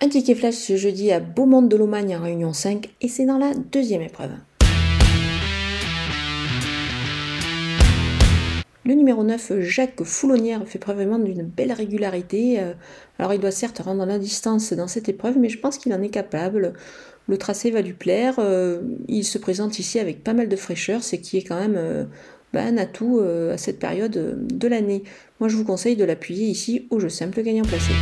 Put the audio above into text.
Un ticket flash ce jeudi à Beaumont de Lomagne en Réunion 5 et c'est dans la deuxième épreuve. Le numéro 9, Jacques Foulonnière, fait preuve vraiment d'une belle régularité. Euh, alors il doit certes rendre la distance dans cette épreuve, mais je pense qu'il en est capable. Le tracé va lui plaire. Euh, il se présente ici avec pas mal de fraîcheur, ce qui est quand même euh, bah, un atout à cette période de l'année. Moi je vous conseille de l'appuyer ici au jeu simple gagnant placé.